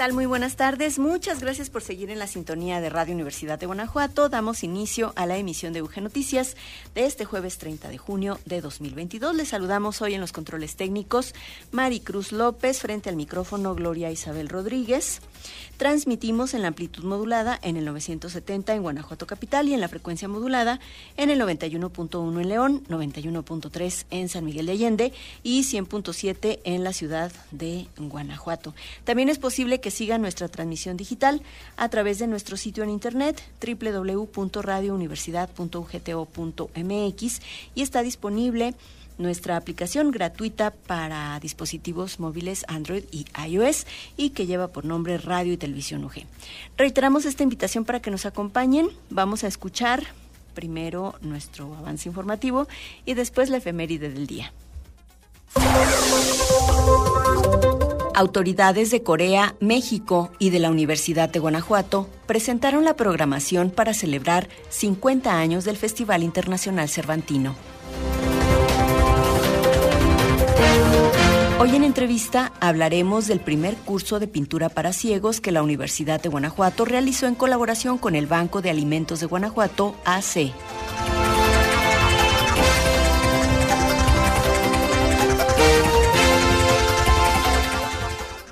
Muy buenas tardes. Muchas gracias por seguir en la sintonía de Radio Universidad de Guanajuato. Damos inicio a la emisión de UG Noticias de este jueves 30 de junio de 2022. Les saludamos hoy en los controles técnicos Maricruz López, frente al micrófono Gloria Isabel Rodríguez. Transmitimos en la amplitud modulada en el 970 en Guanajuato Capital y en la frecuencia modulada en el 91.1 en León, 91.3 en San Miguel de Allende y 100.7 en la ciudad de Guanajuato. También es posible que sigan nuestra transmisión digital a través de nuestro sitio en internet www.radiouniversidad.ugto.mx y está disponible nuestra aplicación gratuita para dispositivos móviles Android y iOS y que lleva por nombre Radio y Televisión UG. Reiteramos esta invitación para que nos acompañen. Vamos a escuchar primero nuestro avance informativo y después la efeméride del día. Autoridades de Corea, México y de la Universidad de Guanajuato presentaron la programación para celebrar 50 años del Festival Internacional Cervantino. Hoy en entrevista hablaremos del primer curso de pintura para ciegos que la Universidad de Guanajuato realizó en colaboración con el Banco de Alimentos de Guanajuato, AC.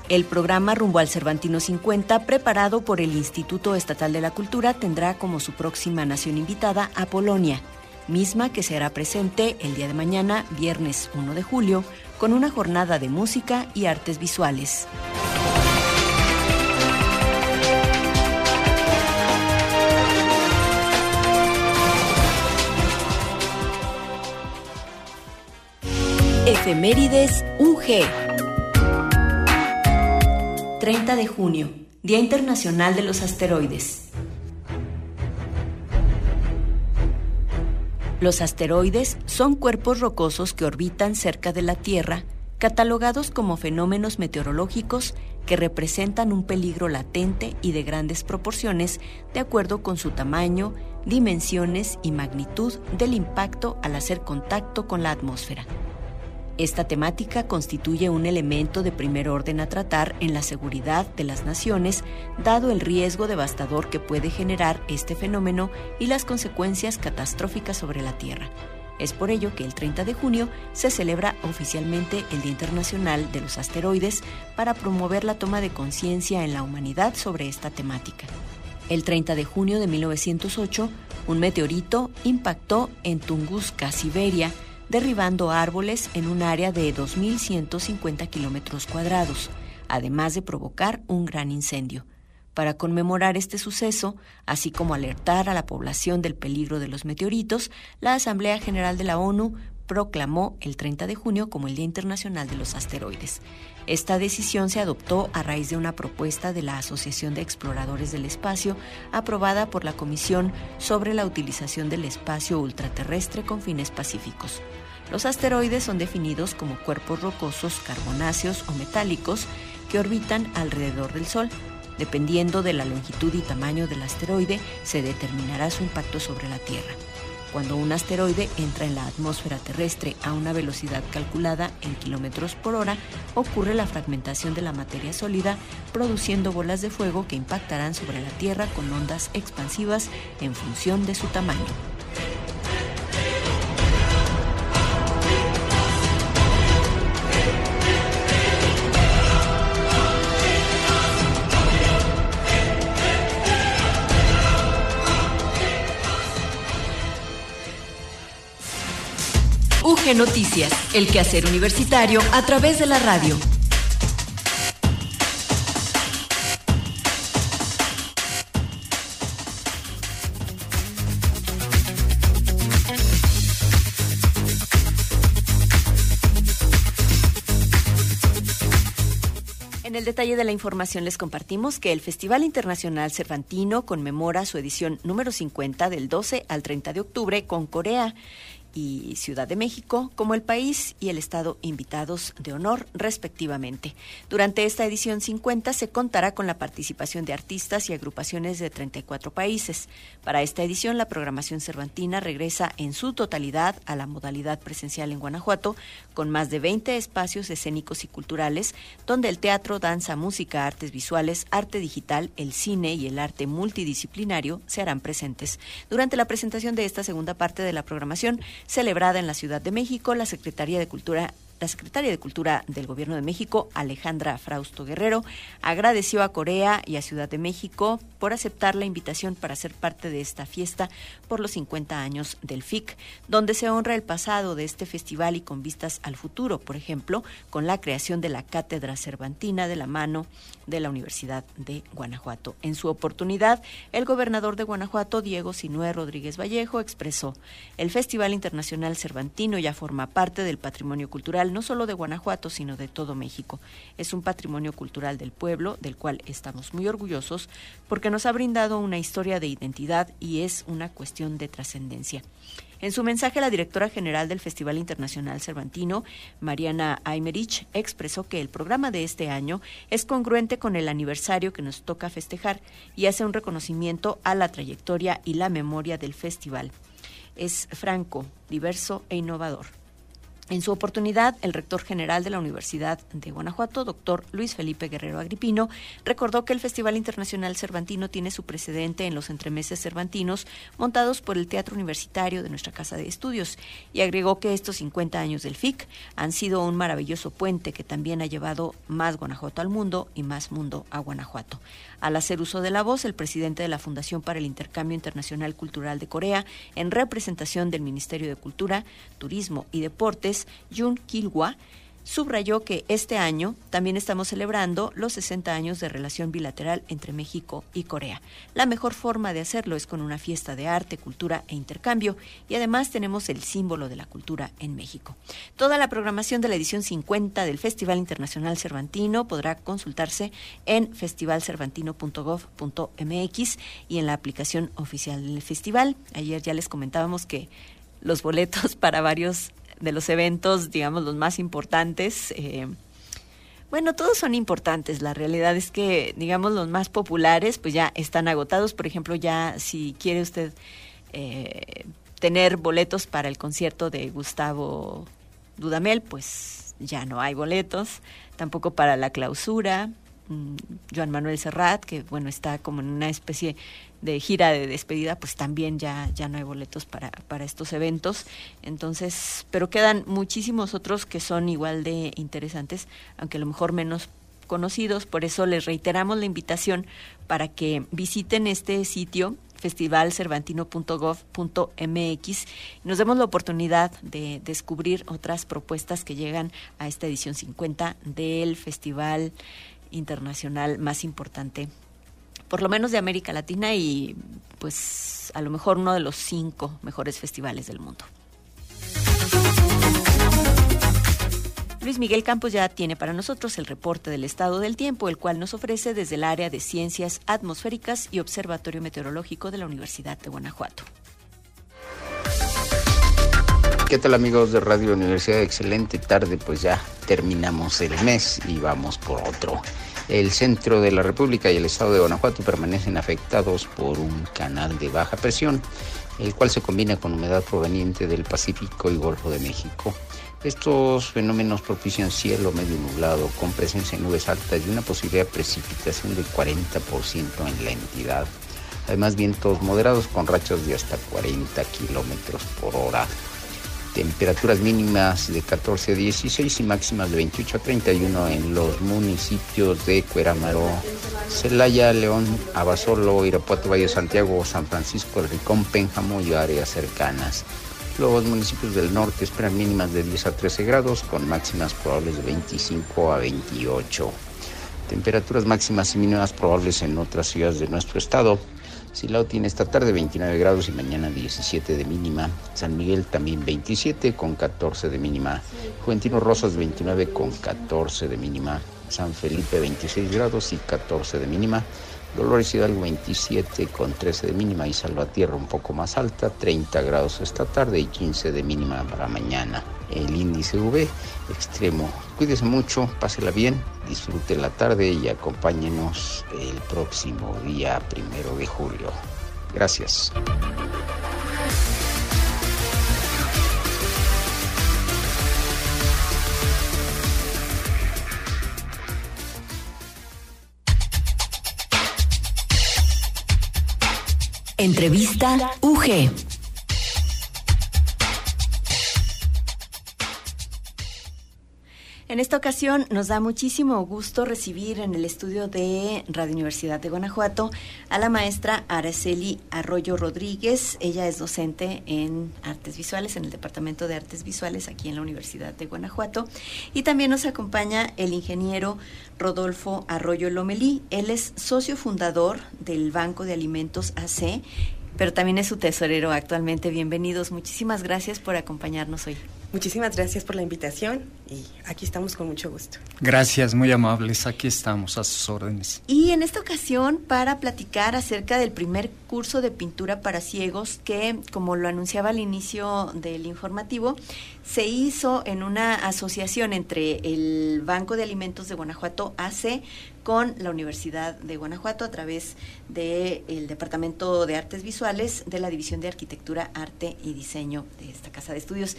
El programa Rumbo al Cervantino 50, preparado por el Instituto Estatal de la Cultura, tendrá como su próxima nación invitada a Polonia, misma que será presente el día de mañana, viernes 1 de julio, con una jornada de música y artes visuales. Efemérides UG 30 de junio, Día Internacional de los Asteroides. Los asteroides son cuerpos rocosos que orbitan cerca de la Tierra, catalogados como fenómenos meteorológicos que representan un peligro latente y de grandes proporciones de acuerdo con su tamaño, dimensiones y magnitud del impacto al hacer contacto con la atmósfera. Esta temática constituye un elemento de primer orden a tratar en la seguridad de las naciones, dado el riesgo devastador que puede generar este fenómeno y las consecuencias catastróficas sobre la Tierra. Es por ello que el 30 de junio se celebra oficialmente el Día Internacional de los Asteroides para promover la toma de conciencia en la humanidad sobre esta temática. El 30 de junio de 1908, un meteorito impactó en Tunguska, Siberia, derribando árboles en un área de 2.150 kilómetros cuadrados, además de provocar un gran incendio. Para conmemorar este suceso, así como alertar a la población del peligro de los meteoritos, la Asamblea General de la ONU proclamó el 30 de junio como el Día Internacional de los Asteroides. Esta decisión se adoptó a raíz de una propuesta de la Asociación de Exploradores del Espacio aprobada por la Comisión sobre la utilización del espacio ultraterrestre con fines pacíficos. Los asteroides son definidos como cuerpos rocosos carbonáceos o metálicos que orbitan alrededor del Sol. Dependiendo de la longitud y tamaño del asteroide, se determinará su impacto sobre la Tierra. Cuando un asteroide entra en la atmósfera terrestre a una velocidad calculada en kilómetros por hora, ocurre la fragmentación de la materia sólida, produciendo bolas de fuego que impactarán sobre la Tierra con ondas expansivas en función de su tamaño. Noticias, el quehacer universitario a través de la radio. el detalle de la información les compartimos que el Festival Internacional Cervantino conmemora su edición número 50 del 12 al 30 de octubre con Corea y Ciudad de México como el país y el Estado invitados de honor respectivamente. Durante esta edición 50 se contará con la participación de artistas y agrupaciones de 34 países. Para esta edición la programación cervantina regresa en su totalidad a la modalidad presencial en Guanajuato con más de 20 espacios escénicos y culturales donde el teatro, danza, música, artes visuales, arte digital, el cine y el arte multidisciplinario se harán presentes. Durante la presentación de esta segunda parte de la programación celebrada en la Ciudad de México, la Secretaría de Cultura la secretaria de Cultura del Gobierno de México, Alejandra Frausto Guerrero, agradeció a Corea y a Ciudad de México por aceptar la invitación para ser parte de esta fiesta por los 50 años del FIC, donde se honra el pasado de este festival y con vistas al futuro, por ejemplo, con la creación de la Cátedra Cervantina de la mano de la Universidad de Guanajuato. En su oportunidad, el gobernador de Guanajuato, Diego Sinué Rodríguez Vallejo, expresó, el Festival Internacional Cervantino ya forma parte del patrimonio cultural no solo de Guanajuato, sino de todo México. Es un patrimonio cultural del pueblo, del cual estamos muy orgullosos, porque nos ha brindado una historia de identidad y es una cuestión de trascendencia. En su mensaje, la directora general del Festival Internacional Cervantino, Mariana Aymerich, expresó que el programa de este año es congruente con el aniversario que nos toca festejar y hace un reconocimiento a la trayectoria y la memoria del festival. Es franco, diverso e innovador. En su oportunidad, el rector general de la Universidad de Guanajuato, doctor Luis Felipe Guerrero Agripino, recordó que el Festival Internacional Cervantino tiene su precedente en los entremeses cervantinos montados por el Teatro Universitario de nuestra Casa de Estudios y agregó que estos 50 años del FIC han sido un maravilloso puente que también ha llevado más Guanajuato al mundo y más mundo a Guanajuato. Al hacer uso de la voz, el presidente de la Fundación para el Intercambio Internacional Cultural de Corea, en representación del Ministerio de Cultura, Turismo y Deportes, Jun Kilwa, subrayó que este año también estamos celebrando los 60 años de relación bilateral entre México y Corea. La mejor forma de hacerlo es con una fiesta de arte, cultura e intercambio y además tenemos el símbolo de la cultura en México. Toda la programación de la edición 50 del Festival Internacional Cervantino podrá consultarse en festivalcervantino.gov.mx y en la aplicación oficial del festival. Ayer ya les comentábamos que los boletos para varios de los eventos, digamos, los más importantes. Eh, bueno, todos son importantes. La realidad es que, digamos, los más populares, pues ya están agotados. Por ejemplo, ya si quiere usted eh, tener boletos para el concierto de Gustavo Dudamel, pues ya no hay boletos. Tampoco para la clausura. Mm, Joan Manuel Serrat, que bueno, está como en una especie de gira de despedida, pues también ya, ya no hay boletos para, para estos eventos. Entonces, pero quedan muchísimos otros que son igual de interesantes, aunque a lo mejor menos conocidos. Por eso les reiteramos la invitación para que visiten este sitio festivalcervantino.gov.mx nos demos la oportunidad de descubrir otras propuestas que llegan a esta edición 50 del Festival Internacional más importante por lo menos de América Latina y pues a lo mejor uno de los cinco mejores festivales del mundo. Luis Miguel Campos ya tiene para nosotros el reporte del estado del tiempo, el cual nos ofrece desde el área de Ciencias Atmosféricas y Observatorio Meteorológico de la Universidad de Guanajuato. ¿Qué tal amigos de Radio Universidad? Excelente tarde, pues ya terminamos el mes y vamos por otro. El centro de la República y el estado de Guanajuato permanecen afectados por un canal de baja presión, el cual se combina con humedad proveniente del Pacífico y Golfo de México. Estos fenómenos propician cielo medio nublado con presencia de nubes altas y una posibilidad de precipitación del 40% en la entidad. Además, vientos moderados con rachas de hasta 40 kilómetros por hora temperaturas mínimas de 14 a 16 y máximas de 28 a 31 en los municipios de Cuerámaro, Celaya, León, Abasolo, Irapuato, Valle Santiago, San Francisco, El Ricón, Pénjamo y áreas cercanas. Los municipios del norte esperan mínimas de 10 a 13 grados con máximas probables de 25 a 28. Temperaturas máximas y mínimas probables en otras ciudades de nuestro estado. Silao tiene esta tarde 29 grados y mañana 17 de mínima. San Miguel también 27 con 14 de mínima. Juventino Rosas 29 con 14 de mínima. San Felipe 26 grados y 14 de mínima. Dolores Hidalgo 27 con 13 de mínima y Salvatierra un poco más alta, 30 grados esta tarde y 15 de mínima para mañana. El índice V extremo. Cuídese mucho, pásela bien, disfrute la tarde y acompáñenos el próximo día primero de julio. Gracias. Entrevista UG. En esta ocasión nos da muchísimo gusto recibir en el estudio de Radio Universidad de Guanajuato a la maestra Araceli Arroyo Rodríguez. Ella es docente en Artes Visuales, en el Departamento de Artes Visuales aquí en la Universidad de Guanajuato. Y también nos acompaña el ingeniero Rodolfo Arroyo Lomelí. Él es socio fundador del Banco de Alimentos AC pero también es su tesorero actualmente. Bienvenidos, muchísimas gracias por acompañarnos hoy. Muchísimas gracias por la invitación y aquí estamos con mucho gusto. Gracias, muy amables, aquí estamos a sus órdenes. Y en esta ocasión para platicar acerca del primer curso de pintura para ciegos que, como lo anunciaba al inicio del informativo, se hizo en una asociación entre el Banco de Alimentos de Guanajuato AC con la Universidad de Guanajuato a través del Departamento de Artes Visuales de la División de Arquitectura, Arte y Diseño de esta Casa de Estudios.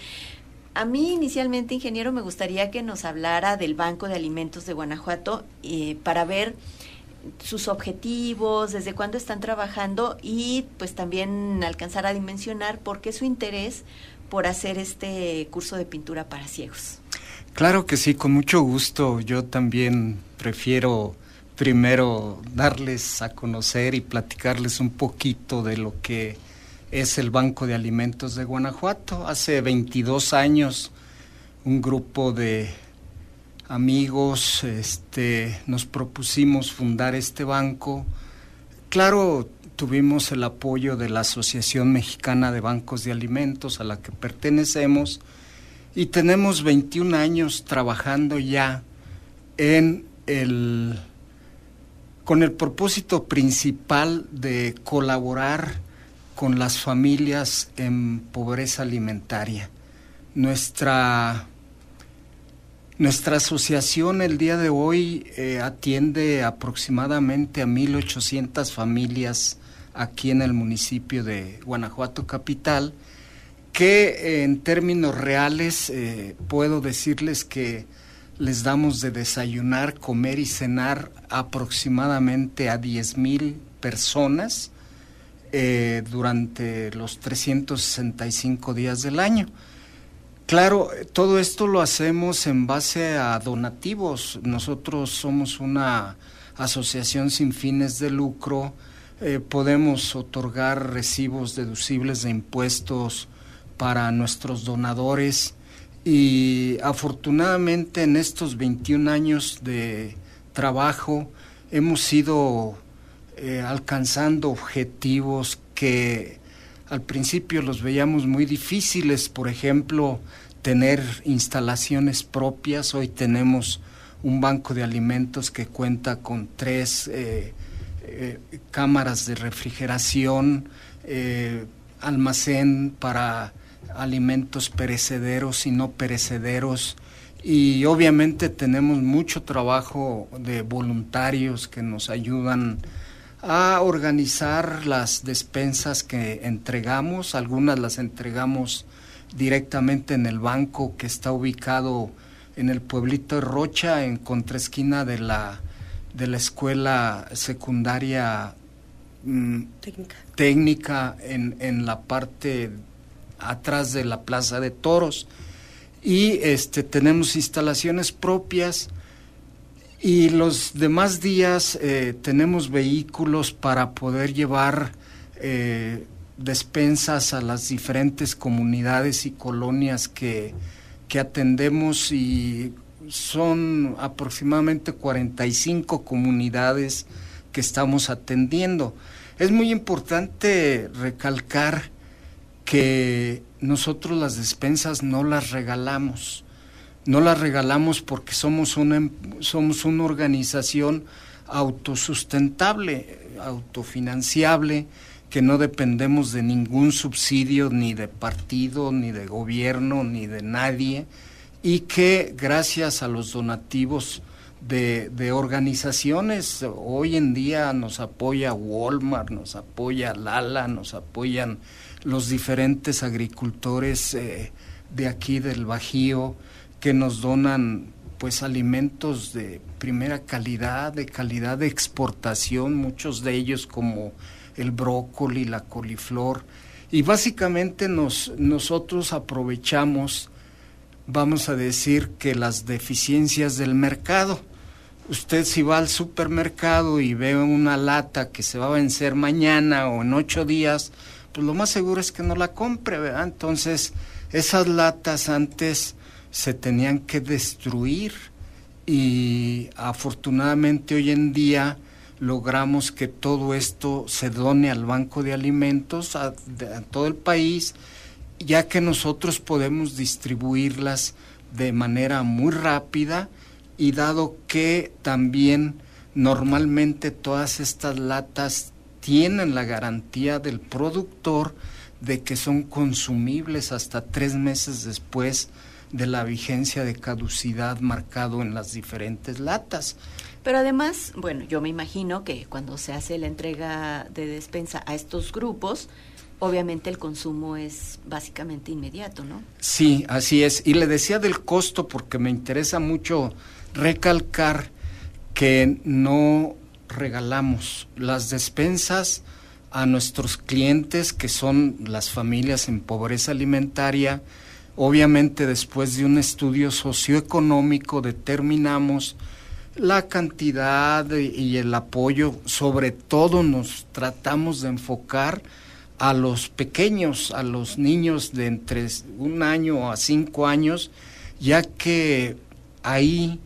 A mí inicialmente, ingeniero, me gustaría que nos hablara del Banco de Alimentos de Guanajuato eh, para ver sus objetivos, desde cuándo están trabajando y pues también alcanzar a dimensionar por qué su interés por hacer este curso de pintura para ciegos. Claro que sí, con mucho gusto. Yo también prefiero primero darles a conocer y platicarles un poquito de lo que es el Banco de Alimentos de Guanajuato. Hace 22 años un grupo de amigos este, nos propusimos fundar este banco. Claro, tuvimos el apoyo de la Asociación Mexicana de Bancos de Alimentos a la que pertenecemos y tenemos 21 años trabajando ya en el con el propósito principal de colaborar con las familias en pobreza alimentaria. Nuestra, nuestra asociación el día de hoy eh, atiende aproximadamente a 1.800 familias aquí en el municipio de Guanajuato Capital, que eh, en términos reales eh, puedo decirles que les damos de desayunar, comer y cenar aproximadamente a 10.000 personas eh, durante los 365 días del año. Claro, todo esto lo hacemos en base a donativos. Nosotros somos una asociación sin fines de lucro. Eh, podemos otorgar recibos deducibles de impuestos para nuestros donadores y afortunadamente en estos 21 años de trabajo hemos ido eh, alcanzando objetivos que al principio los veíamos muy difíciles, por ejemplo, tener instalaciones propias. Hoy tenemos un banco de alimentos que cuenta con tres eh, eh, cámaras de refrigeración, almacén para alimentos perecederos y no perecederos. Y obviamente tenemos mucho trabajo de voluntarios que nos ayudan a organizar las despensas que entregamos. Algunas las entregamos directamente en el banco que está ubicado en el pueblito de Rocha, en contraesquina de la, de la escuela secundaria mm, técnica, técnica en, en la parte atrás de la plaza de toros. Y este, tenemos instalaciones propias y los demás días eh, tenemos vehículos para poder llevar eh, despensas a las diferentes comunidades y colonias que, que atendemos y son aproximadamente 45 comunidades que estamos atendiendo. Es muy importante recalcar que nosotros las despensas no las regalamos no las regalamos porque somos una, em, somos una organización autosustentable, autofinanciable, que no dependemos de ningún subsidio, ni de partido, ni de gobierno, ni de nadie, y que gracias a los donativos de, de, organizaciones. Hoy en día nos apoya Walmart, nos apoya Lala, nos apoyan los diferentes agricultores eh, de aquí del Bajío que nos donan pues alimentos de primera calidad, de calidad de exportación, muchos de ellos como el brócoli, la coliflor, y básicamente nos, nosotros aprovechamos, vamos a decir, que las deficiencias del mercado. Usted si va al supermercado y ve una lata que se va a vencer mañana o en ocho días, pues lo más seguro es que no la compre, ¿verdad? Entonces, esas latas antes se tenían que destruir y afortunadamente hoy en día logramos que todo esto se done al Banco de Alimentos a, todo el país, ya que nosotros podemos distribuirlas de manera muy rápida y dado que también normalmente todas estas latas tienen la garantía del productor de que son consumibles hasta tres meses después de la vigencia de caducidad marcado en las diferentes latas. Pero además, bueno, yo me imagino que cuando se hace la entrega de despensa a estos grupos, obviamente el consumo es básicamente inmediato, ¿no? Sí, así es. Y le decía del costo porque me interesa mucho recalcar que no regalamos las despensas a nuestros clientes que son las familias en pobreza alimentaria. Obviamente después de un estudio socioeconómico determinamos la cantidad y el apoyo, sobre todo nos tratamos de enfocar a los pequeños, a los niños de entre un año a cinco años, ya que ahí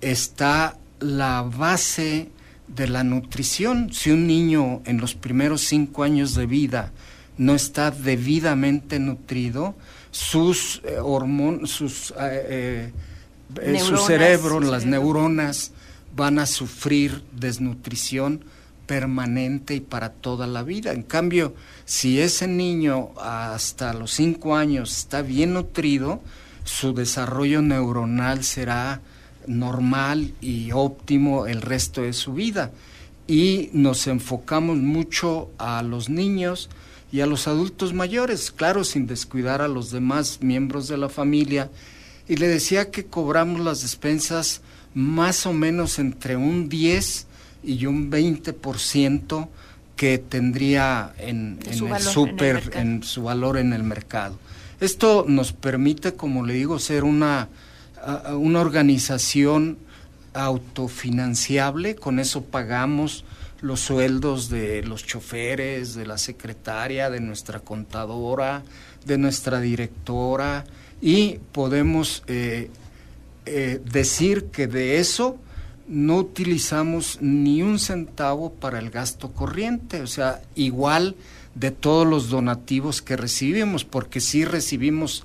está la base de la nutrición. Si un niño en los primeros cinco años de vida no está debidamente nutrido, sus eh, hormonas, sus, eh, eh, su cerebro, las neuronas van a sufrir desnutrición permanente y para toda la vida. En cambio, si ese niño hasta los cinco años está bien nutrido, su desarrollo neuronal será normal y óptimo el resto de su vida. Y nos enfocamos mucho a los niños y a los adultos mayores, claro, sin descuidar a los demás miembros de la familia. Y le decía que cobramos las despensas más o menos entre un 10 y un 20% que tendría en, en el super, en su valor en el mercado. Esto nos permite, como le digo, ser una una organización autofinanciable, con eso pagamos los sueldos de los choferes, de la secretaria, de nuestra contadora, de nuestra directora y podemos eh, eh, decir que de eso no utilizamos ni un centavo para el gasto corriente, o sea, igual de todos los donativos que recibimos, porque sí recibimos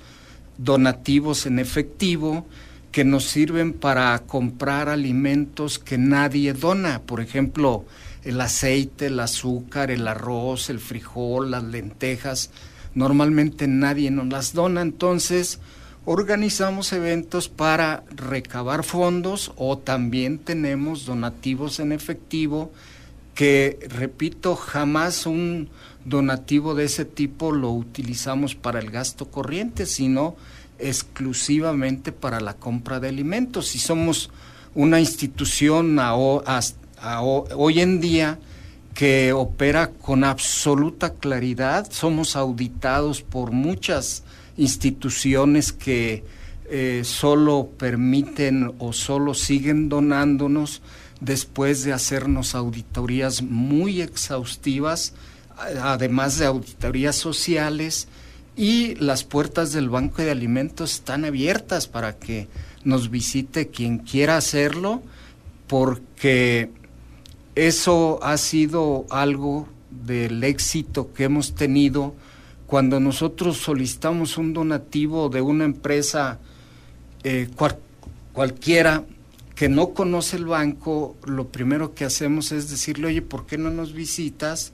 donativos en efectivo, que nos sirven para comprar alimentos que nadie dona, por ejemplo, el aceite, el azúcar, el arroz, el frijol, las lentejas, normalmente nadie nos las dona, entonces organizamos eventos para recabar fondos o también tenemos donativos en efectivo que, repito, jamás un donativo de ese tipo lo utilizamos para el gasto corriente, sino exclusivamente para la compra de alimentos. Si somos una institución hoy en día que opera con absoluta claridad, somos auditados por muchas instituciones que eh, solo permiten o solo siguen donándonos después de hacernos auditorías muy exhaustivas, además de auditorías sociales, y las puertas del Banco de Alimentos están abiertas para que nos visite quien quiera hacerlo, porque eso ha sido algo del éxito que hemos tenido cuando nosotros solicitamos un donativo de una empresa eh, cualquiera que no conoce el banco, lo primero que hacemos es decirle, oye, ¿por qué no nos visitas?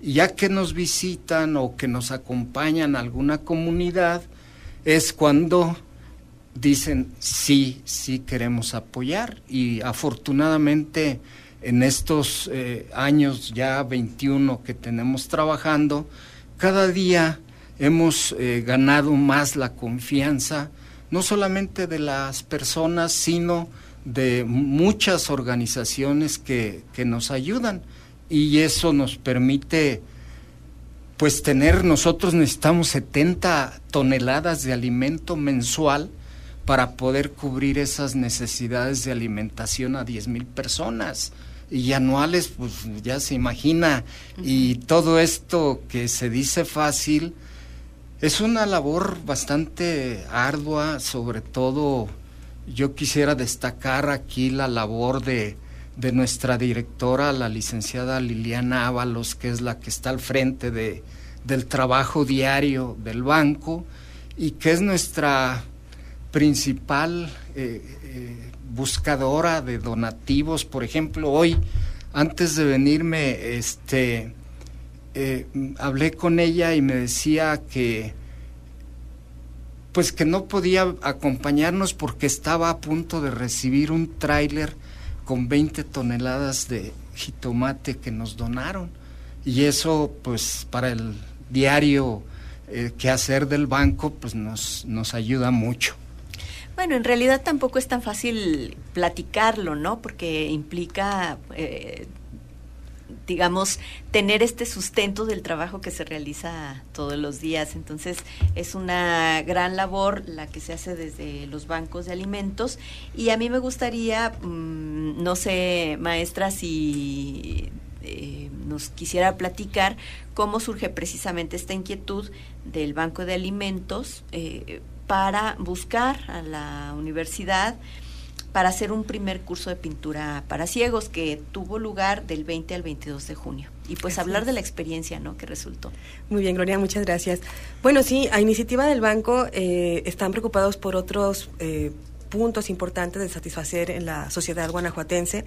Y ya que nos visitan o que nos acompañan a alguna comunidad, es cuando dicen, sí, sí queremos apoyar. Y afortunadamente en estos eh, años ya 21 que tenemos trabajando, cada día hemos eh, ganado más la confianza, no solamente de las personas, sino de muchas organizaciones que, que nos ayudan. Y eso nos permite pues tener, nosotros necesitamos 70 toneladas de alimento mensual para poder cubrir esas necesidades de alimentación a 10 mil personas y anuales, pues ya se imagina, y todo esto que se dice fácil, es una labor bastante ardua, sobre todo yo quisiera destacar aquí la labor de, de nuestra directora, la licenciada Liliana Ábalos, que es la que está al frente de, del trabajo diario del banco y que es nuestra principal eh, eh, buscadora de donativos. Por ejemplo, hoy, antes de venirme, este, eh, hablé con ella y me decía que pues que no podía acompañarnos porque estaba a punto de recibir un tráiler con 20 toneladas de jitomate que nos donaron. Y eso, pues, para el diario que hacer del banco, pues nos, nos ayuda mucho. Bueno, en realidad tampoco es tan fácil platicarlo, ¿no? Porque implica, eh, digamos, tener este sustento del trabajo que se realiza todos los días. Entonces, es una gran labor la que se hace desde los bancos de alimentos. Y a mí me gustaría, mm, no sé, maestra, si eh, nos quisiera platicar cómo surge precisamente esta inquietud del Banco de Alimentos. Eh, para buscar a la universidad para hacer un primer curso de pintura para ciegos que tuvo lugar del 20 al 22 de junio. Y pues hablar de la experiencia, ¿no? Que resultó. Muy bien, Gloria, muchas gracias. Bueno, sí, a iniciativa del banco eh, están preocupados por otros eh, puntos importantes de satisfacer en la sociedad guanajuatense.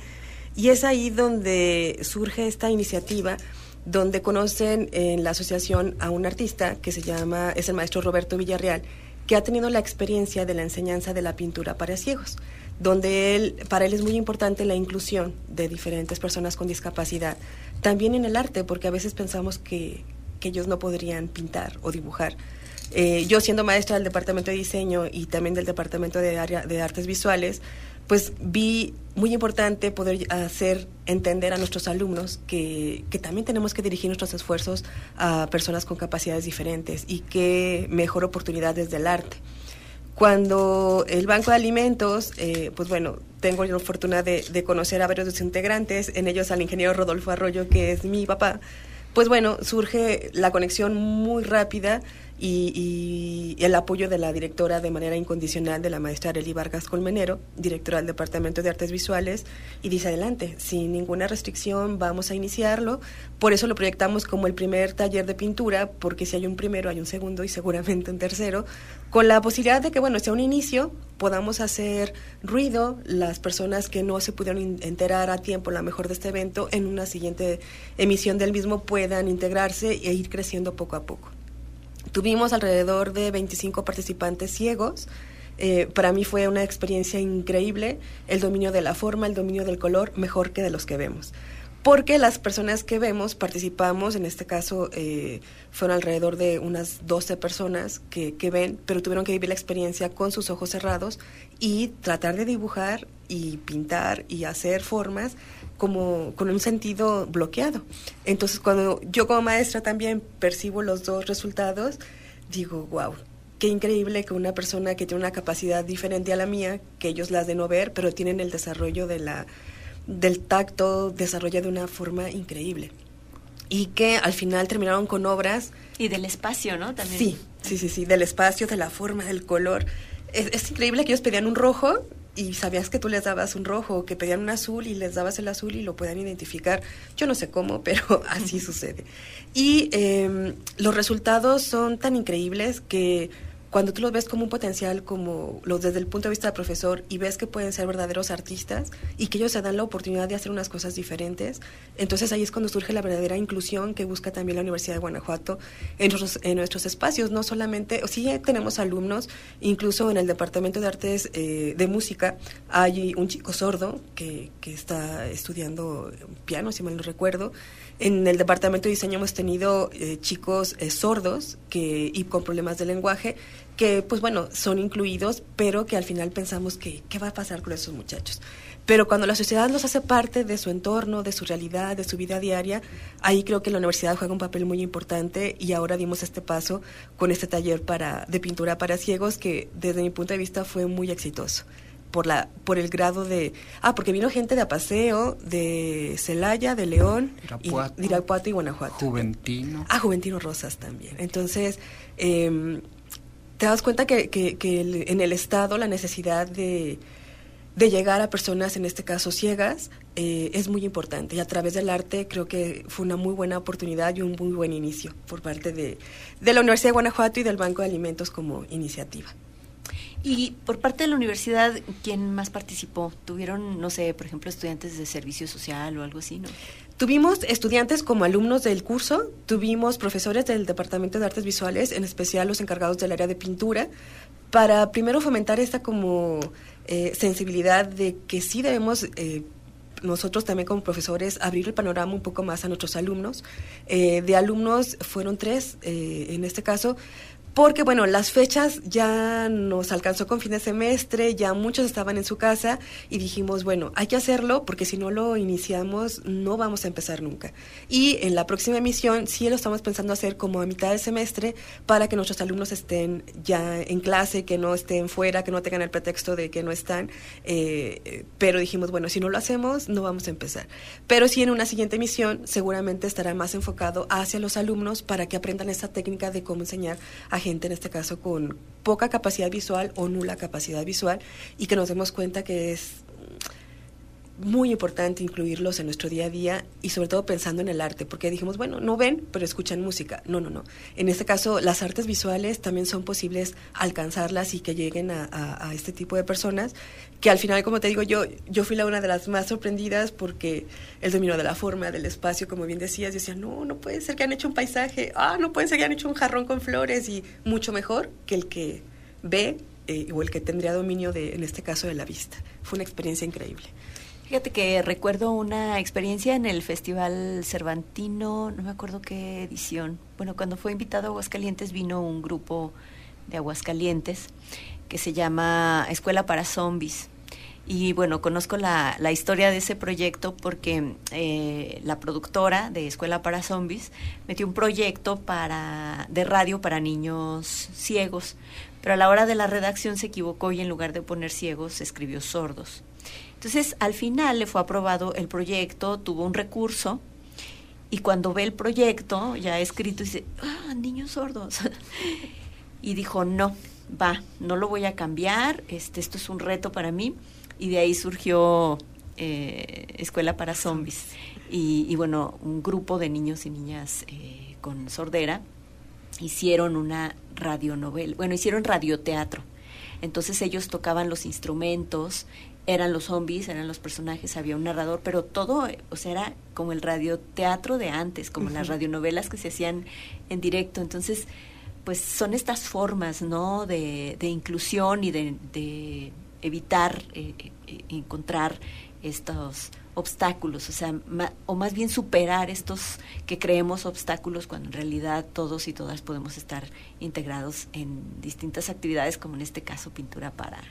Y es ahí donde surge esta iniciativa donde conocen en la asociación a un artista que se llama, es el maestro Roberto Villarreal, que ha tenido la experiencia de la enseñanza de la pintura para ciegos, donde él, para él es muy importante la inclusión de diferentes personas con discapacidad, también en el arte, porque a veces pensamos que, ellos no podrían pintar o dibujar. Eh, yo siendo maestra del departamento de diseño y también del departamento de, área, de artes visuales, pues vi muy importante poder hacer entender a nuestros alumnos que, que, también tenemos que dirigir nuestros esfuerzos a personas con capacidades diferentes y que mejor oportunidad desde el arte. Cuando el Banco de Alimentos, eh, pues bueno, tengo la fortuna de, de, conocer a varios de sus integrantes, en ellos al ingeniero Rodolfo Arroyo, que es mi papá, pues bueno, surge la conexión muy rápida y, el apoyo de la directora de manera incondicional de la maestra Arely Vargas Colmenero, directora del Departamento de Artes Visuales, y dice adelante, sin ninguna restricción vamos a iniciarlo. Por eso lo proyectamos como el primer taller de pintura, porque si hay un primero hay un segundo y seguramente un tercero, con la posibilidad de que, bueno, sea un inicio, podamos hacer ruido, las personas que no se pudieron enterar a tiempo, la mejor de este evento, en una siguiente emisión del mismo puedan integrarse e ir creciendo poco a poco. Tuvimos alrededor de 25 participantes ciegos. Eh, para mí fue una experiencia increíble, el dominio de la forma, el dominio del color, mejor que de los que vemos. Porque las personas que vemos participamos, en este caso eh, fueron alrededor de unas 12 personas que, que ven, pero tuvieron que vivir la experiencia con sus ojos cerrados y tratar de dibujar y pintar y hacer formas como con un sentido bloqueado. Entonces, cuando yo como maestra también percibo los dos resultados, digo, wow, qué increíble que una persona que tiene una capacidad diferente a la mía, que ellos las de no ver, pero tienen el desarrollo de la, del tacto, desarrolla de una forma increíble. Y que al final terminaron con obras. Y del espacio, ¿no? También. Sí, sí, sí, sí, del espacio, de la forma, del color. Es, es increíble que ellos pedían un rojo y sabías que tú les dabas un rojo, que pedían un azul y les dabas el azul y lo puedan identificar. Yo no sé cómo, pero así sucede. Y em, los resultados son tan increíbles que cuando tú los ves como un potencial, como los desde el punto de vista del profesor, y ves que pueden ser verdaderos artistas y que ellos se dan la oportunidad de hacer unas cosas diferentes, entonces ahí es cuando surge la verdadera inclusión que busca también la Universidad de Guanajuato en nuestros, en nuestros espacios. No solamente, o sí tenemos alumnos, incluso en el Departamento de Artes eh, de Música hay un chico sordo que, que está estudiando piano, si mal no recuerdo. En el departamento de diseño hemos tenido eh, chicos eh, sordos que, y con problemas de lenguaje que, pues bueno, son incluidos, pero que al final pensamos que, ¿qué va a pasar con esos muchachos? Pero cuando la sociedad los hace parte de su entorno, de su realidad, de su vida diaria, ahí creo que la universidad juega un papel muy importante y ahora dimos este paso con este taller para, de pintura para ciegos que desde mi punto de vista fue muy exitoso por la por el grado de ah porque vino gente de Apaseo de Celaya de León Irapuato, y, Irapuato y Guanajuato. Juventino. Ah Juventino Rosas también. Entonces eh, te das cuenta que, el, en el estado la necesidad de de llegar a personas, en este caso ciegas, eh, es muy importante. Y a través del arte creo que fue una muy buena oportunidad y un muy buen inicio por parte de, de la Universidad de Guanajuato y del Banco de Alimentos como iniciativa. Y por parte de la universidad, ¿quién más participó? ¿Tuvieron, no sé, por ejemplo, estudiantes de servicio social o algo así, no? Tuvimos estudiantes como alumnos del curso, tuvimos profesores del Departamento de Artes Visuales, en especial los encargados del área de pintura, para primero fomentar esta como eh, sensibilidad de que sí debemos... Eh, nosotros también como profesores abrir el panorama un poco más a nuestros alumnos. Eh, de alumnos fueron tres, eh, en este caso, porque bueno, las fechas ya nos alcanzó con fin de semestre, ya muchos estaban en su casa y dijimos, bueno, hay que hacerlo porque si no lo iniciamos no vamos a empezar nunca. Y en la próxima emisión sí lo estamos pensando hacer como a mitad del semestre para que nuestros alumnos estén ya en clase, que no estén fuera, que no tengan el pretexto de que no están. Eh, pero dijimos, bueno, si no lo hacemos no vamos a empezar. Pero sí en una siguiente emisión seguramente estará más enfocado hacia los alumnos para que aprendan esta técnica de cómo enseñar a gente, en este caso con poca capacidad visual o nula capacidad visual, y que nos demos cuenta que es muy importante incluirlos en nuestro día a día y sobre todo pensando en el arte, porque dijimos, bueno, no ven, pero escuchan música. No, no, no. En este caso, las artes visuales también son posibles alcanzarlas y que lleguen a, a, a este tipo de personas, que al final, como te digo, yo, yo fui la una de las más sorprendidas porque el dominio de la forma, del espacio, como bien decías, yo decía, no, no puede ser que han hecho un paisaje, ah, no puede ser que han hecho un jarrón con flores y mucho mejor que el que ve eh, o el que tendría dominio de, en este caso, de la vista. Fue una experiencia increíble. Fíjate que recuerdo una experiencia en el Festival Cervantino, no me acuerdo qué edición. Bueno, cuando fue invitado a Aguascalientes vino un grupo de Aguascalientes que se llama Escuela para Zombies. Y bueno, conozco la, la historia de ese proyecto porque eh, la productora de Escuela para Zombies metió un proyecto para, de radio para niños ciegos, pero a la hora de la redacción se equivocó y en lugar de poner ciegos escribió sordos. Entonces, al final le fue aprobado el proyecto, tuvo un recurso y cuando ve el proyecto ya escrito dice, ah, niños sordos. y dijo, no, va, no lo voy a cambiar, este, esto es un reto para mí. Y de ahí surgió eh, Escuela para Zombies. Y, bueno, un grupo de niños y niñas eh, con sordera hicieron una radionovela, bueno, hicieron radioteatro. Entonces ellos tocaban los instrumentos, eran los zombies, eran los personajes, había un narrador, pero todo, o sea, era como el radioteatro de antes, como uh -huh. las radionovelas que se hacían en directo. Entonces, pues son estas formas, ¿no? De, de inclusión y de, de evitar eh, eh, encontrar estos obstáculos, o sea, ma, o más bien superar estos que creemos obstáculos cuando en realidad todos y todas podemos estar integrados en distintas actividades, como en este caso pintura para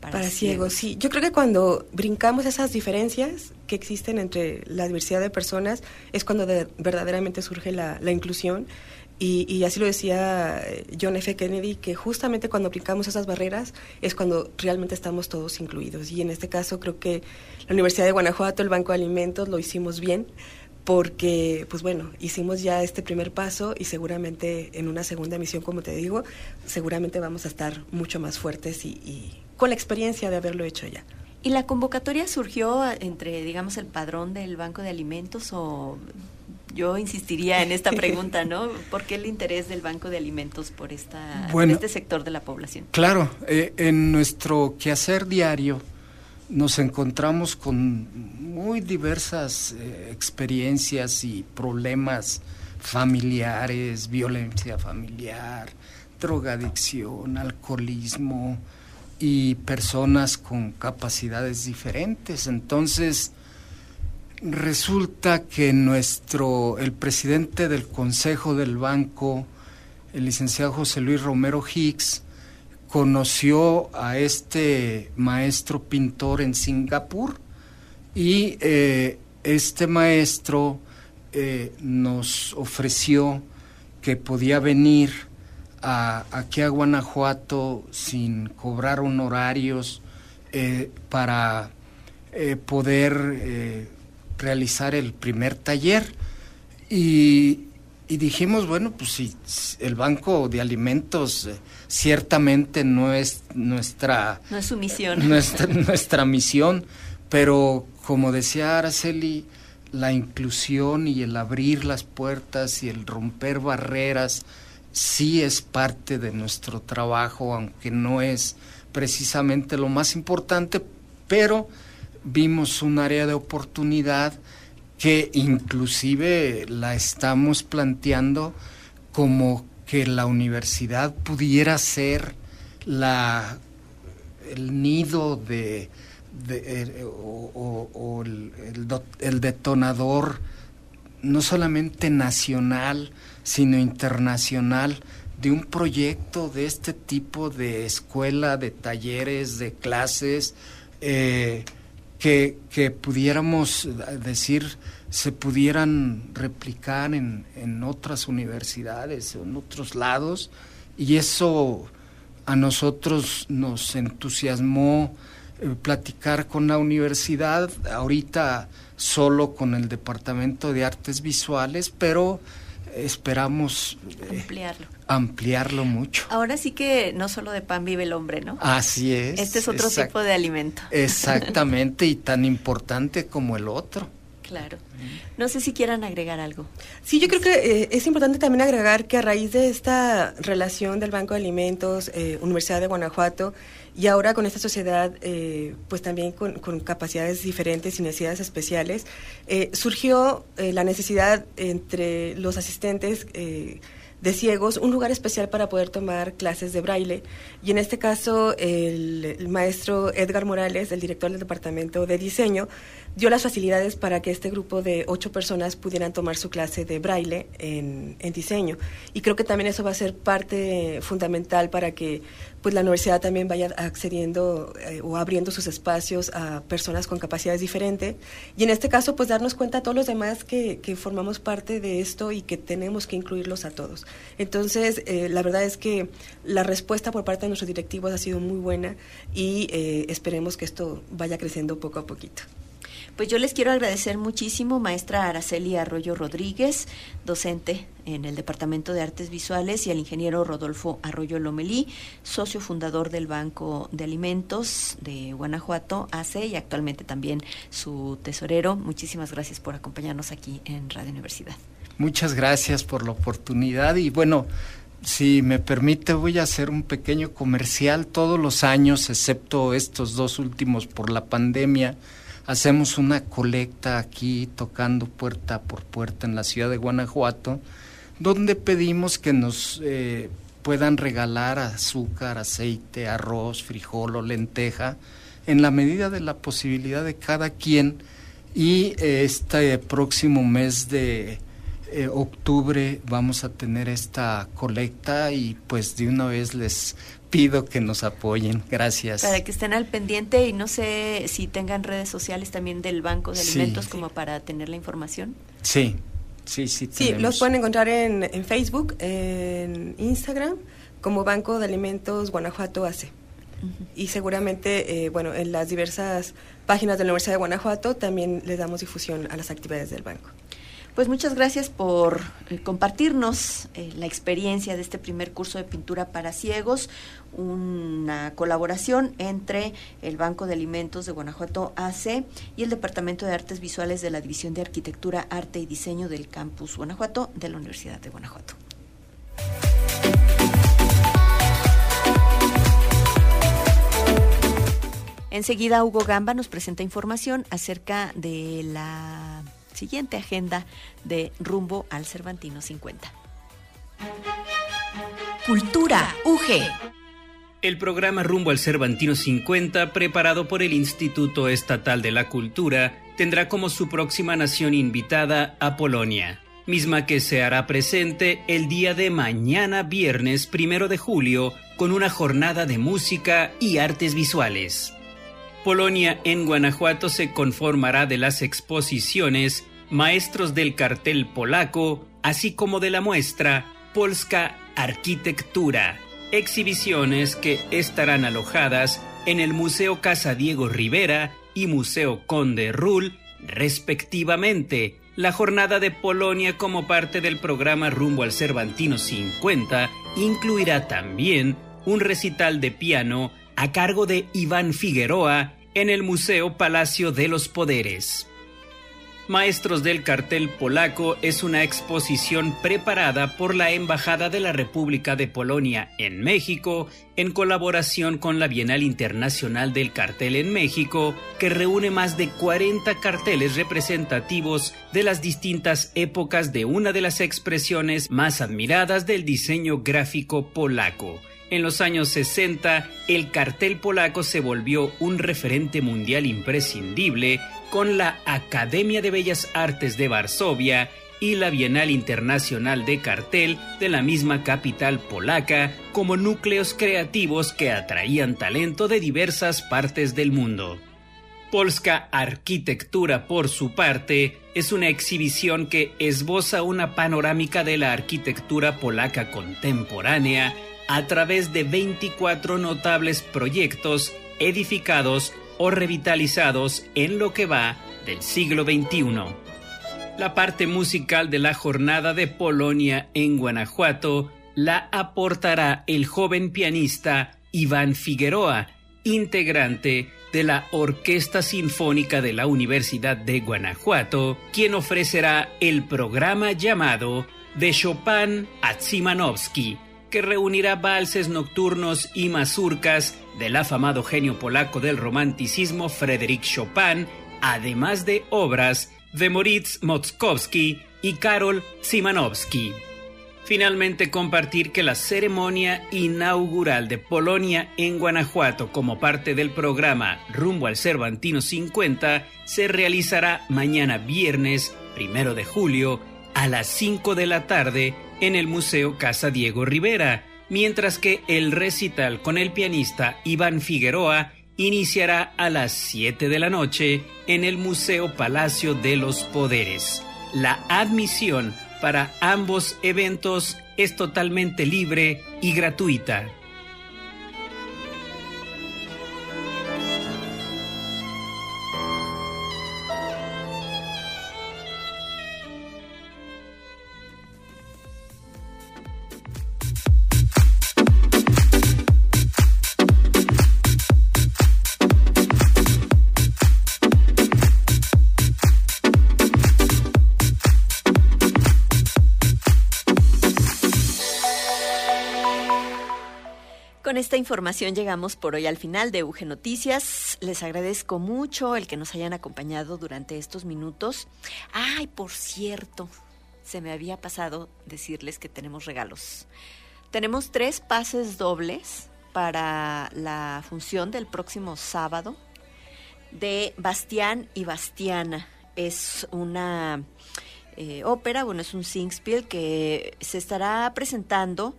para, para ciegos. ciegos. Sí, yo creo que cuando brincamos esas diferencias que existen entre la diversidad de personas es cuando de, verdaderamente surge la, la inclusión. Y, y, así lo decía John F. Kennedy, que justamente cuando brincamos esas barreras es cuando realmente estamos todos incluidos. Y en este caso creo que la Universidad de Guanajuato, el Banco de Alimentos, lo hicimos bien porque, pues bueno, hicimos ya este primer paso y seguramente en una segunda misión, como te digo, seguramente vamos a estar mucho más fuertes y, y con la experiencia de haberlo hecho ya. ¿Y la convocatoria surgió entre, digamos, el padrón del Banco de Alimentos o yo insistiría en esta pregunta, ¿no? ¿Por qué el interés del Banco de Alimentos por esta, este sector de la población? Claro, eh, en nuestro quehacer diario nos encontramos con muy diversas eh, experiencias y problemas familiares, violencia familiar, drogadicción, alcoholismo y personas con capacidades diferentes. Entonces, resulta que nuestro el presidente del Consejo del Banco, el licenciado José Luis Romero Hicks, conoció a este maestro pintor en Singapur y eh, este maestro eh, nos ofreció que podía venir a, aquí a Guanajuato sin cobrar honorarios eh, para poder realizar el primer taller y, y dijimos, bueno, pues si el Banco de Alimentos eh, ciertamente no es nuestra... No es su misión. Nuestra, nuestra misión, pero como decía Araceli, la inclusión y el abrir las puertas y el romper barreras sí es parte de nuestro trabajo, aunque no es precisamente lo más importante, pero vimos un área de oportunidad que inclusive la estamos planteando como que la universidad pudiera ser la el nido de, eh, o, el, detonador no solamente nacional sino internacional de un proyecto de este tipo de escuela, de talleres, de clases, eh, que, que pudiéramos decir se pudieran replicar en, en otras universidades en otros lados. Y eso a nosotros nos entusiasmó eh, platicar con la universidad, ahorita solo con el Departamento de Artes Visuales, pero esperamos eh, ampliarlo. ampliarlo mucho. Ahora sí que no solo de pan vive el hombre, ¿no? Así es. Este es otro tipo de alimento. Exactamente, y tan importante como el otro. Claro. No sé si quieran agregar algo. Sí, yo creo que eh, es importante también agregar que a raíz de esta relación del Banco de Alimentos, eh, Universidad de Guanajuato, y ahora con esta sociedad, eh, pues también con, capacidades diferentes y necesidades especiales, surgió la necesidad entre los asistentes de ciegos un lugar especial para poder tomar clases de braille. Y en este caso, el, maestro Edgar Morales, el director del Departamento de Diseño, dio las facilidades para que este grupo de ocho personas pudieran tomar su clase de braille en, en diseño. Y creo que también eso va a ser parte fundamental para que pues la universidad también vaya accediendo eh, o abriendo sus espacios a personas con capacidades diferentes y en este caso pues darnos cuenta a todos los demás que, que formamos parte de esto y que tenemos que incluirlos a todos. Entonces eh, la verdad es que la respuesta por parte de nuestros directivos ha sido muy buena y eh, esperemos que esto vaya creciendo poco a poquito. Pues yo les quiero agradecer muchísimo, maestra Araceli Arroyo Rodríguez, docente en el Departamento de Artes Visuales, y al ingeniero Rodolfo Arroyo Lomelí, socio fundador del Banco de Alimentos de Guanajuato, ACE, y actualmente también su tesorero. Muchísimas gracias por acompañarnos aquí en Radio Universidad. Muchas gracias por la oportunidad y bueno, si me permite, voy a hacer un pequeño comercial todos los años, excepto estos dos últimos por la pandemia hacemos una colecta aquí tocando puerta por puerta en la ciudad de Guanajuato, donde pedimos que nos eh, puedan regalar azúcar, aceite, arroz, frijol o lenteja, en la medida de la posibilidad de cada quien. Y eh, este próximo mes de eh, octubre vamos a tener esta colecta y pues de una vez les pido que nos apoyen. Gracias. Para que estén al pendiente y no sé si tengan redes sociales también del Banco de Alimentos como para tener la información. Sí, sí, sí. Sí, los pueden encontrar en, en, Facebook, en Instagram, como Banco de Alimentos Guanajuato AC. Y seguramente, eh, bueno, en las diversas páginas de la Universidad de Guanajuato también les damos difusión a las actividades del banco. Pues muchas gracias por eh, compartirnos eh, la experiencia de este primer curso de pintura para ciegos, una colaboración entre el Banco de Alimentos de Guanajuato AC y el Departamento de Artes Visuales de la División de Arquitectura, Arte y Diseño del Campus Guanajuato de la Universidad de Guanajuato. Enseguida Hugo Gamba nos presenta información acerca de la siguiente agenda de Rumbo al Cervantino 50. Cultura UG. El programa Rumbo al Cervantino 50, preparado por el Instituto Estatal de la Cultura, tendrá como su próxima nación invitada a Polonia, misma que se hará presente el día de mañana viernes primero de julio con una jornada de música y artes visuales. Polonia en Guanajuato se conformará de las exposiciones Maestros del Cartel Polaco, así como de la muestra Polska Arquitectura, exhibiciones que estarán alojadas en el Museo Casa Diego Rivera y Museo Conde Rull, respectivamente. La jornada de Polonia como parte del programa Rumbo al Cervantino 50 incluirá también un recital de piano a cargo de Iván Figueroa en el Museo Palacio de los Poderes. Maestros del Cartel Polaco es una exposición preparada por la Embajada de la República de Polonia en México en colaboración con la Bienal Internacional del Cartel en México, que reúne más de 40 carteles representativos de las distintas épocas de una de las expresiones más admiradas del diseño gráfico polaco en los años 60, el cartel polaco se volvió un referente mundial imprescindible con la Academia de Bellas Artes de Varsovia y la Bienal Internacional de Cartel de la misma capital polaca como núcleos creativos que atraían talento de diversas partes del mundo. Polska Arquitectura, por su parte, es una exhibición que esboza una panorámica de la arquitectura polaca contemporánea a través de 24 notables proyectos edificados o revitalizados en lo que va del siglo XXI. La parte musical de la jornada de Polonia en Guanajuato la aportará el joven pianista Iván Figueroa, integrante de la Orquesta Sinfónica de la Universidad de Guanajuato, quien ofrecerá el programa llamado De Chopin a Tsimanowski, que reunirá valses nocturnos y mazurcas del afamado genio polaco del romanticismo Frédéric Chopin, además de obras de Moritz Motzkowski y Karol Szymanowski. Finalmente compartir que la ceremonia inaugural de Polonia en Guanajuato como parte del programa Rumbo al Cervantino 50 se realizará mañana viernes, primero de julio, a las 5 de la tarde en el Museo Casa Diego Rivera, mientras que el recital con el pianista Iván Figueroa iniciará a las 7 de la noche en el Museo Palacio de los Poderes. La admisión para ambos eventos es totalmente libre y gratuita. Información llegamos por hoy al final de UG Noticias. Les agradezco mucho el que nos hayan acompañado durante estos minutos. Ay, por cierto, se me había pasado decirles que tenemos regalos. Tenemos tres pases dobles para la función del próximo sábado de Bastián y Bastiana. Es una eh, ópera, bueno, es un singspiel que se estará presentando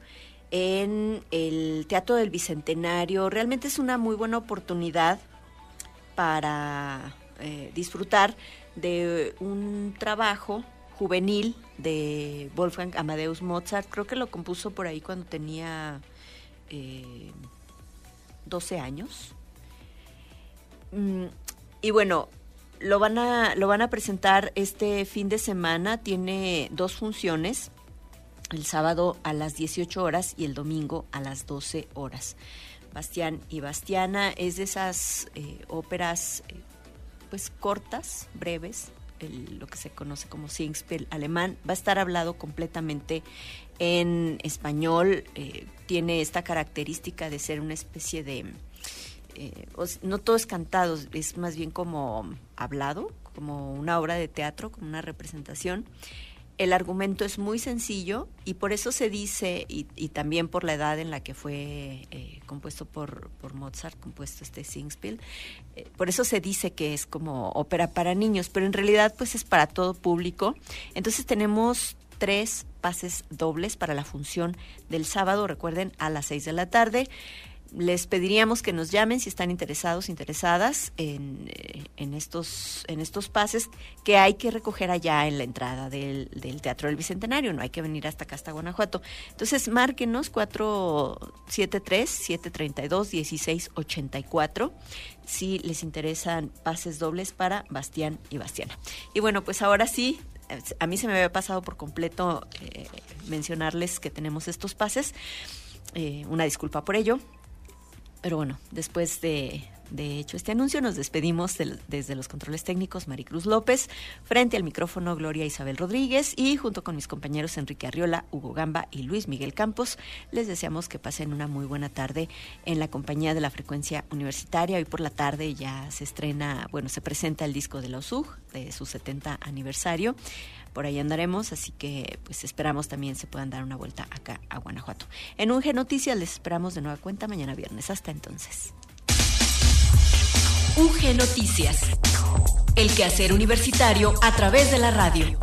en el Teatro del Bicentenario. Realmente es una muy buena oportunidad para eh, disfrutar de un trabajo juvenil de Wolfgang Amadeus Mozart. Creo que lo compuso por ahí cuando tenía 12 eh, años. Mm, y bueno, lo van a lo van a presentar este fin de semana. Tiene dos funciones. El sábado a las 18 horas y el domingo a las 12 horas. Bastián y Bastiana es de esas eh, óperas eh, pues cortas, breves, lo que se conoce como Singspiel alemán, va a estar hablado completamente en español, eh, tiene esta característica de ser una especie de, no todo es cantado, es más bien como hablado, como una obra de teatro, como una representación. El argumento es muy sencillo y por eso se dice, y, también por la edad en la que fue eh, compuesto por, Mozart, compuesto este Singspiel, eh, por eso se dice que es como ópera para niños, pero en realidad pues es para todo público. Entonces tenemos tres pases dobles para la función del sábado, recuerden, a las seis de la tarde les pediríamos que nos llamen si están interesados, interesadas en, eh, en, estos, en estos pases que hay que recoger allá en la entrada del, del, Teatro del Bicentenario, no hay que venir hasta acá, hasta Guanajuato. Entonces, márquenos 473-732-1684 si les interesan pases dobles para Bastián y Bastiana. Y bueno, pues ahora sí, a mí se me había pasado por completo eh, mencionarles que tenemos estos pases. Eh, una disculpa por ello. Pero bueno, después de, hecho este anuncio, nos despedimos desde los controles técnicos Maricruz López, frente al micrófono Gloria Isabel Rodríguez y junto con mis compañeros Enrique Arriola, Hugo Gamba y Luis Miguel Campos, les deseamos que pasen una muy buena tarde en la compañía de la frecuencia universitaria. Hoy por la tarde ya se estrena, bueno, se presenta el disco de la OSUG de su 70 aniversario por ahí andaremos, así que pues esperamos también se puedan dar una vuelta acá a Guanajuato. En UG Noticias les esperamos de nueva cuenta mañana viernes. Hasta entonces. UG Noticias. El quehacer universitario a través de la radio.